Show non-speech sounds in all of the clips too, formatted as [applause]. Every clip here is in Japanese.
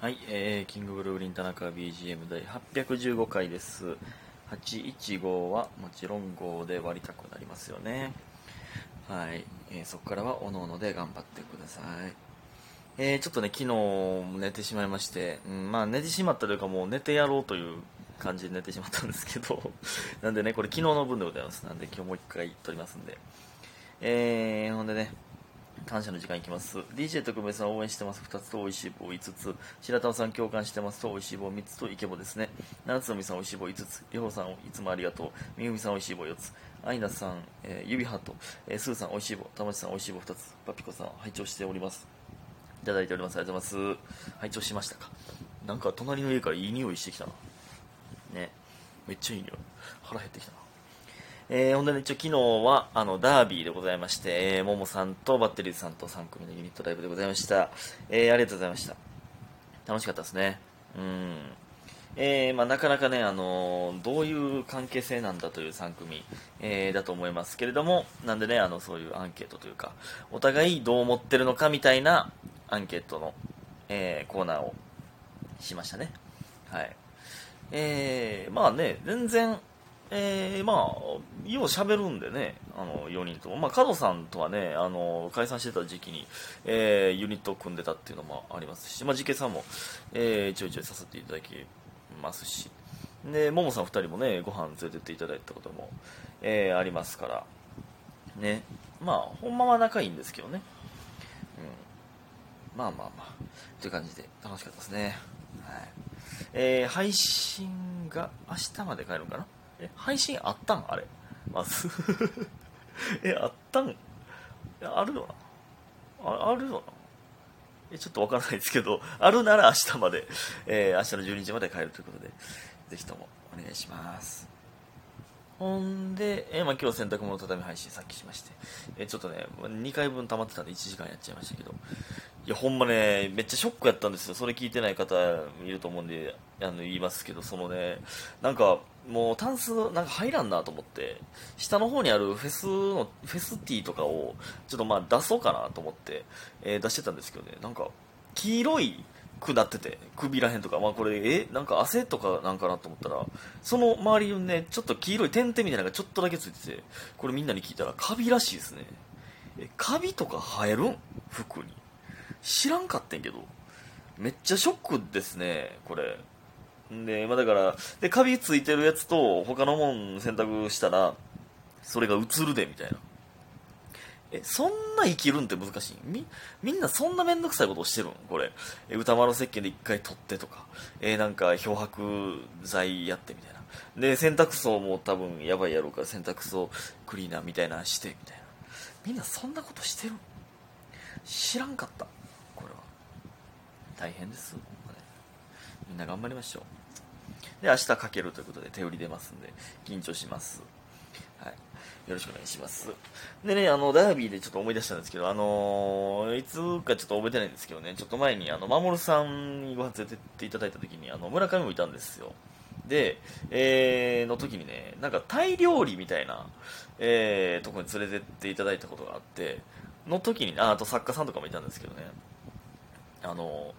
はい、えー、キングブルーリン田中 BGM 第815回です。815はもちろん5で割りたくなりますよね。はい、えーそこからはおのおので頑張ってください。えーちょっとね、昨日寝てしまいまして、うん、まあ寝てしまったというかもう寝てやろうという感じで寝てしまったんですけど、[laughs] なんでね、これ昨日の分でございます。なんで今日もう一回撮りますんで。えー、ほんでね、感謝の時間いきます。DJ 特別さん応援してます。2つと美味しい棒5つ。白玉さん共感してますと美味しい棒3つとイケボですね。七つのみさん美味しい棒5つ。りほうさんいつもありがとう。みゆみさん美味しい棒4つ。アイナさん、えー、指ハート。えー、スーさん美味しい棒。たまちさん美味しい棒2つ。パピコさん拝聴しております。いただいております。ありがとうございます。拝聴しましたか。なんか隣の家からいい匂いしてきたな。ね。めっちゃいい匂い。腹減ってきたな。えー、ほんでね、一応昨日は、あの、ダービーでございまして、えー、ももさんとバッテリーズさんと3組のユニットライブでございました。えー、ありがとうございました。楽しかったですね。うん。えー、まあなかなかね、あのーどういう関係性なんだという3組、えー、だと思いますけれども、なんでね、あの、そういうアンケートというか、お互いどう思ってるのかみたいなアンケートの、えー、コーナーをしましたね。はい。えー、まあね、全然、えー、まあ、よう喋るんでね、あの、4人とも。まあ、角さんとはね、あの、解散してた時期に、えー、ユニットを組んでたっていうのもありますし、まあ、ジケさんも、えー、ちょいちょいさせていただきますし、で、ももさん2人もね、ご飯連れてっていただいたことも、えー、ありますから、ね、まあ、ほんまは仲いいんですけどね。うん。まあまあまあ、という感じで楽しかったですね。はい。えー、配信が明日まで帰るんかな？え、配信あったん？あれ。まず。[laughs] え、あったん？いやあるよな。ああるよな。え、ちょっとわからないですけど、[laughs] あるなら明日まで、えー、明日の12時まで帰るということで、ぜひともお願いします。ほんで、えーまあ、今日洗濯物畳配信さっきしまして、えーちょっとね、2回分溜まってたんで1時間やっちゃいましたけど、いや、ほんまね、めっちゃショックやったんですよ。それ聞いてない方いると思うんで、あの、言いますけど、そのね、なんか、もう、タンス、なんか入らんなと思って、下の方にあるフェスの、フェスティーとかを、ちょっとまあ出そうかなと思って、えー出してたんですけどね、なんか、黄色いくなってて、首らへんとか、まあこれ、え、なんか汗とかなんかなと思ったら、その周りにね、ちょっと黄色い点々みたいなのがちょっとだけついてて、これみんなに聞いたら、カビらしいですね。え、カビとか生えるん？服に。知らんかってんけど、めっちゃショックですね、これ。で、まあだから、で、カビついてるやつと他のもん選択したら、それが映るで、みたいな。え、そんな生きるんって難しい？み、みんなそんなめんどくさいことをしてるんこれ。え、歌丸石鹸で一回取ってとか、えなんか漂白剤やってみたいな。で、洗濯槽も多分やばいやろうから洗濯槽クリーナーみたいなのして、みたいな。みんなそんなことしてる？知らんかった。これは。大変です。みんな頑張りましょう。で、明日かけるということで手売り出ますんで、緊張します。はい。よろしくお願いします。でね、あの、ダービーでちょっと思い出したんですけど、あのーいつかちょっと覚えてないんですけどね、ちょっと前に、あの、守さんにご飯連れてっていただいた時に、あの、村上もいたんですよ。で、えー、の時にね、なんかタイ料理みたいな、えー、とこに連れてっていただいたことがあって、の時に、ああと作家さんとかもいたんですけどね、あの、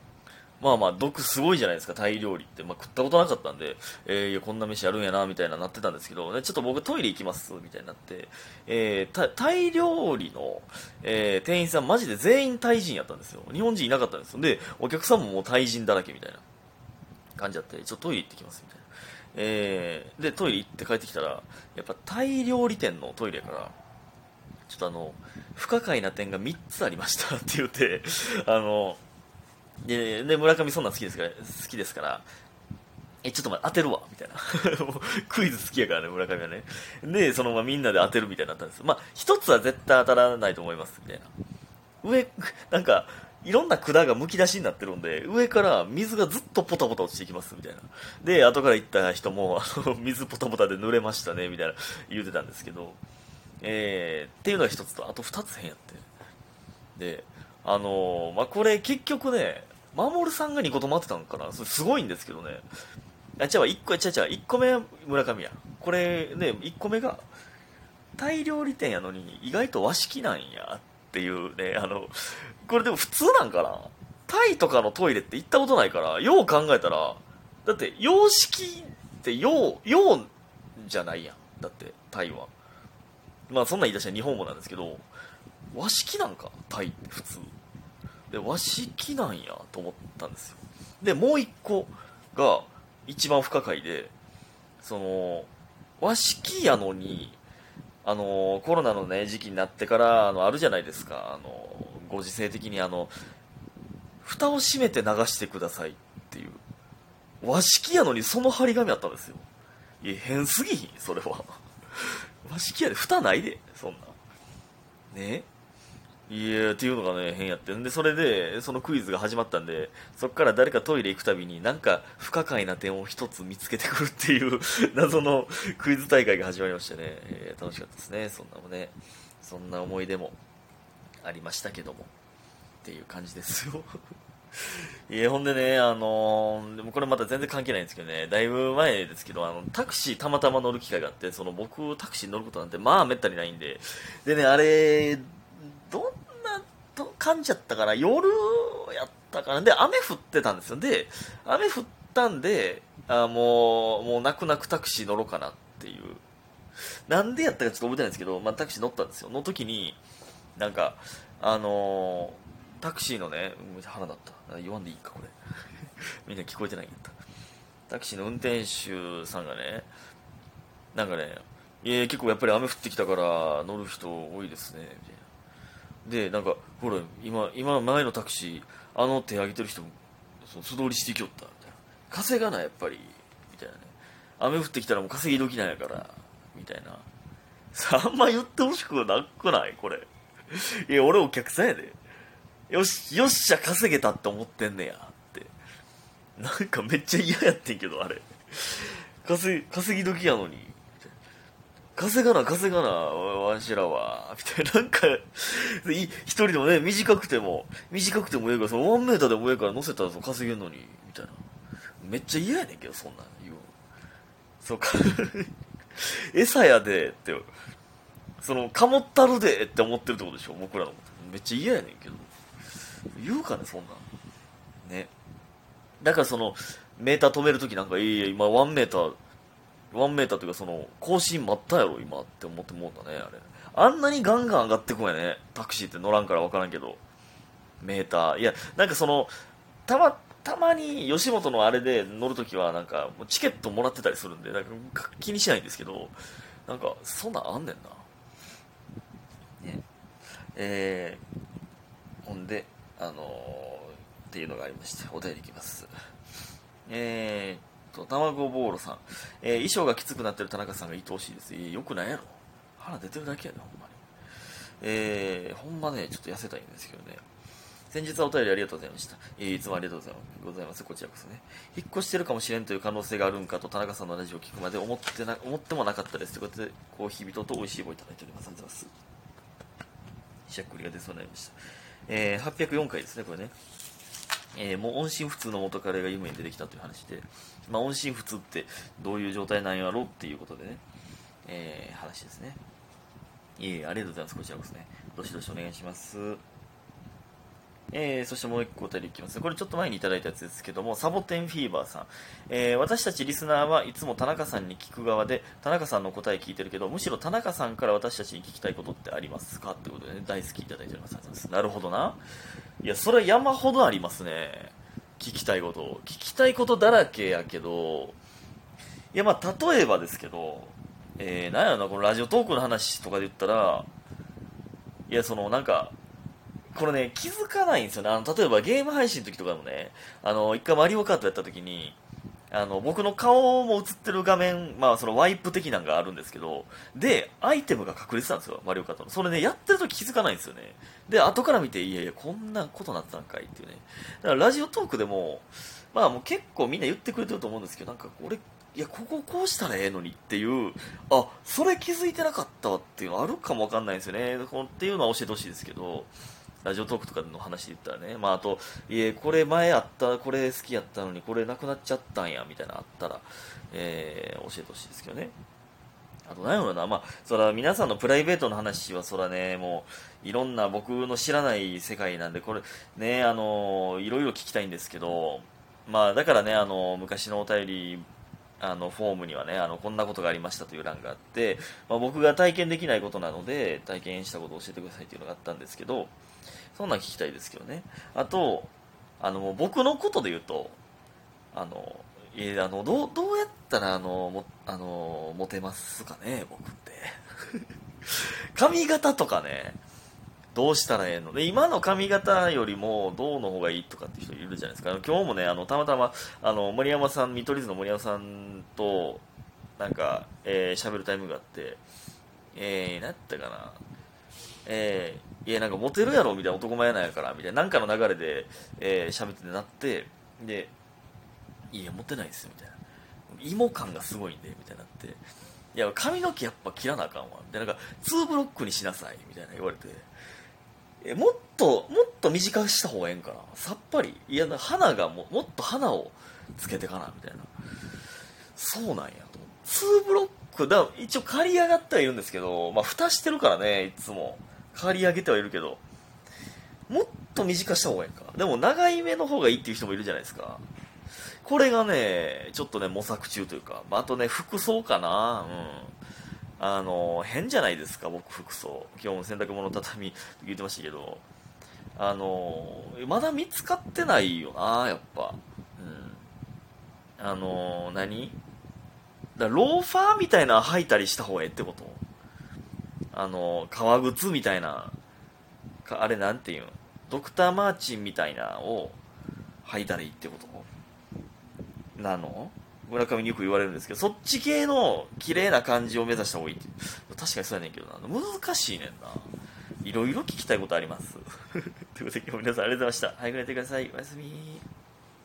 まあまあ、毒すごいじゃないですか、タイ料理って。まあ、食ったことなかったんで、えー、いや、こんな飯あるんやな、みたいななってたんですけど、ね、ちょっと僕トイレ行きます、みたいになって、えー、タイ料理の、えー、店員さんマジで全員タイ人やったんですよ。日本人いなかったんですよ。で、お客さんももうタイ人だらけみたいな感じだって、ちょっとトイレ行ってきます、みたいな。えー、で、トイレ行って帰ってきたら、やっぱタイ料理店のトイレから、ちょっとあの、不可解な点が3つありましたって言って、あの、で、で村上そんなん好きですから、好きですから、え、ちょっと待って、当てるわみたいな。[laughs] クイズ好きやからね、村上はね。で、そのままみんなで当てるみたいになったんです。まあ、一つは絶対当たらないと思います、みたいな。上、なんか、いろんな管がむき出しになってるんで、上から水がずっとポタポタ落ちてきます、みたいな。で、後から行った人も、水ポタポタで濡れましたね、みたいな言うてたんですけど、えー、っていうのが一つと、あと二つ変やって。で、あのーまあ、これ結局ね、守さんが2個と回ってたのかなそれすごいんですけどね。あ、違うわ、1個、違う違う、1個目村上や。これね、1個目が、タイ料理店やのに意外と和式なんやっていうね、あの、これでも普通なんかなタイとかのトイレって行ったことないから、よう考えたら、だって、洋式って洋、洋じゃないやん。だって、タイは。まあ、そんな言い出したら日本語なんですけど、和式なんか、タイって普通。で、和式なんやと思ったんですよ。で、もう一個が、一番不可解で、その、和式やのに、あの、コロナのね、時期になってから、あの、あるじゃないですか、あの、ご時世的にあの、蓋を閉めて流してくださいっていう。和式やのにその張り紙あったんですよ。いや、変すぎひん、それは。和式やで、蓋ないで、そんな。ね？いやっていうのがね、変やって。んで、それで、そのクイズが始まったんで、そっから誰かトイレ行くたびに、なんか不可解な点を一つ見つけてくるっていう [laughs] 謎のクイズ大会が始まりましてね、えー楽しかったですね、そんなもね、そんな思い出もありましたけども、っていう感じですよ。[laughs] いや、ほんでね、あのーでもこれまた全然関係ないんですけどね、だいぶ前ですけど、あの、タクシーたまたま乗る機会があって、その僕、タクシー乗ることなんて、まあ、めったにないんで、でね、あれ、なと感じやったかな、夜やったかな、で、雨降ってたんですよ。で、雨降ったんで、あもう、もう泣く泣くタクシー乗ろうかなっていう。なんでやったかちょっと覚えてないんですけど、まあ、タクシー乗ったんですよ。の時に、なんか、あのータクシーのね、うん花だった。言わんでいいか、これ。[laughs] みんな聞こえてないんやった。タクシーの運転手さんがね、なんかね、いや結構やっぱり雨降ってきたから乗る人多いですね、みたいな。で、なんか、ほら、今、今前のタクシー、あの手挙げてる人、その素通りしてきよった、みたいな。稼がない、やっぱり、みたいなね。雨降ってきたらもう稼ぎ時なんやから、みたいな。さあんま言ってほしくなくない？これ。いや、俺お客さんやで。よし、よっしゃ、稼げたって思ってんねや、って。なんかめっちゃ嫌やってんけど、あれ。稼ぎ時やのに。稼がな、稼がな、わしらは。[laughs] みたいな、なんか、一人でもね、短くても、短くてもええから、そのワンメーターでもええから乗せたらその稼げんのに、みたいな。めっちゃ嫌やねんけど、そんなん言う。そうか。[laughs] 餌やで、って。その、かもったるでって思ってるってことでしょ、僕らのこと。めっちゃ嫌やねんけど。言うかね、そんなん。ね。だからその、メーター止めるときなんか、いやいや、今ワンメーター、ワンメーターというかその、更新待ったやろ、今って思ってもうたね、あれ。あんなにガンガン上がってこんやね。タクシーって乗らんから分からんけど。メーター。いや、なんかその、たま、たまに吉本のあれで乗るときはなんか、チケットもらってたりするんで、なんか気にしないんですけど、なんか、そんなんあんねんな。ね。えー、ほんで、あのーっていうのがありまして、お便りいきます。えーっと、卵ボーロさん。えー衣装がきつくなってる田中さんが愛おしいです。えー、よくないやろ。腹出てるだけやで、ほんまに。えー、ほんまね、ちょっと痩せたいんですけどね。先日はお便りありがとうございました。えーいつもありがとうございます。ございます。こちらこそね。引っ越してるかもしれんという可能性があるんかと、田中さんのラジオを聞くまで思ってな、思ってもなかったです。ということで、コーヒー人と美味しい棒いただいております。ありがとうございます。しゃっくりが出そうになりました。えー、804回ですね、これね。えーもう音信不通の元彼が夢に出てきたという話で、まあ、音信不通ってどういう状態なんやろっていうことでね、えー話ですね。いえいえ、ありがとうございます。こちらこそね。どしどしお願いします。えー、そしてもう一個お便りいきますね。これちょっと前にいただいたやつですけども、サボテンフィーバーさん。えー私たちリスナーはいつも田中さんに聞く側で、田中さんの答え聞いてるけど、むしろ田中さんから私たちに聞きたいことってありますかってことでね、大好きいただいており。ますなるほどな。いや、それは山ほどありますね。聞きたいこと。聞きたいことだらけやけど、いや、まあ、例えばですけど、えー、なんやろな、このラジオトークの話とかで言ったら、いや、その、なんか、これね、気づかないんですよね。あの、例えばゲーム配信の時とかもね、あの、一回マリオカートやった時に、あの、僕の顔も映ってる画面、まあ、そのワイプ的なのがあるんですけど、で、アイテムが隠れてたんですよ、マリオカートの。それね、やってる時気づかないんですよね。で、後から見て、いやいや、こんなことなってたんかいっていうね。だからラジオトークでも、まあもう結構みんな言ってくれてると思うんですけど、なんか俺、いや、こここうしたらええのにっていう、あ、それ気づいてなかったわっていうのあるかもわかんないんですよね。こっていうのは教えてほしいですけど、ラジオトークとかの話で言ったらね、まああと、いえ、これ前あった、これ好きやったのに、これなくなっちゃったんや、みたいなあったら、えー、教えてほしいですけどね。あと何やろな、まあ、そら皆さんのプライベートの話はそらね、もう、いろんな僕の知らない世界なんで、これ、ね、あの、いろいろ聞きたいんですけど、まあ、だからね、あの、昔のお便り、あの、フォームにはね、あの、こんなことがありましたという欄があって、まあ、僕が体験できないことなので、体験したことを教えてくださいというのがあったんですけど、そんなん聞きたいですけどね。あと、あの、僕のことで言うと、あの、えあのどうどうやったらあのもあのモテますかね僕って [laughs] 髪型とかねどうしたらええの？で今の髪型よりもどうの方がいいとかって人いるじゃないですか。今日もねあのたまたまあの森山さん見取り図の森山さんとなんか喋、えー、るタイムがあってえー、何やったかな？えー、いやなんかモテるやろ？みたいな男前なんやからみたいななんかの流れで喋、えー、ってなってでいや持ってないですよみたいな。芋感がすごいんでみたいになって。いや髪の毛やっぱ切らなあかんわ。みたいななんか2ブロックにしなさいみたいな言われて。えもっともっと短くした方がええんかな。さっぱり。いや花がももっと花をつけてかなみたいな。そうなんやと2ブロックだ一応刈り上がってはいるんですけど、まあ、蓋してるからねいつも。刈り上げてはいるけど。もっと短くした方がいいか。でも長い目の方がいいっていう人もいるじゃないですか。これがね、ちょっとね、模索中というか、まあとね、服装かな、うん。あの、変じゃないですか、僕、服装。今日も洗濯物畳み言ってましたけど、あの、まだ見つかってないよな、やっぱ。うん。あの、何？だローファーみたいな履いたりした方がええってこと？あの、革靴みたいな、あれなんていうのドクター・マーチンみたいなを履いたらいいってこと？なの？村上によく言われるんですけど、そっち系の綺麗な感じを目指した方がいいって確かにそうやねんけどな。難しいねんな。いろいろ聞きたいことあります。[laughs] ということで今日も皆さんありがとうございました。早く寝てください。おやすみ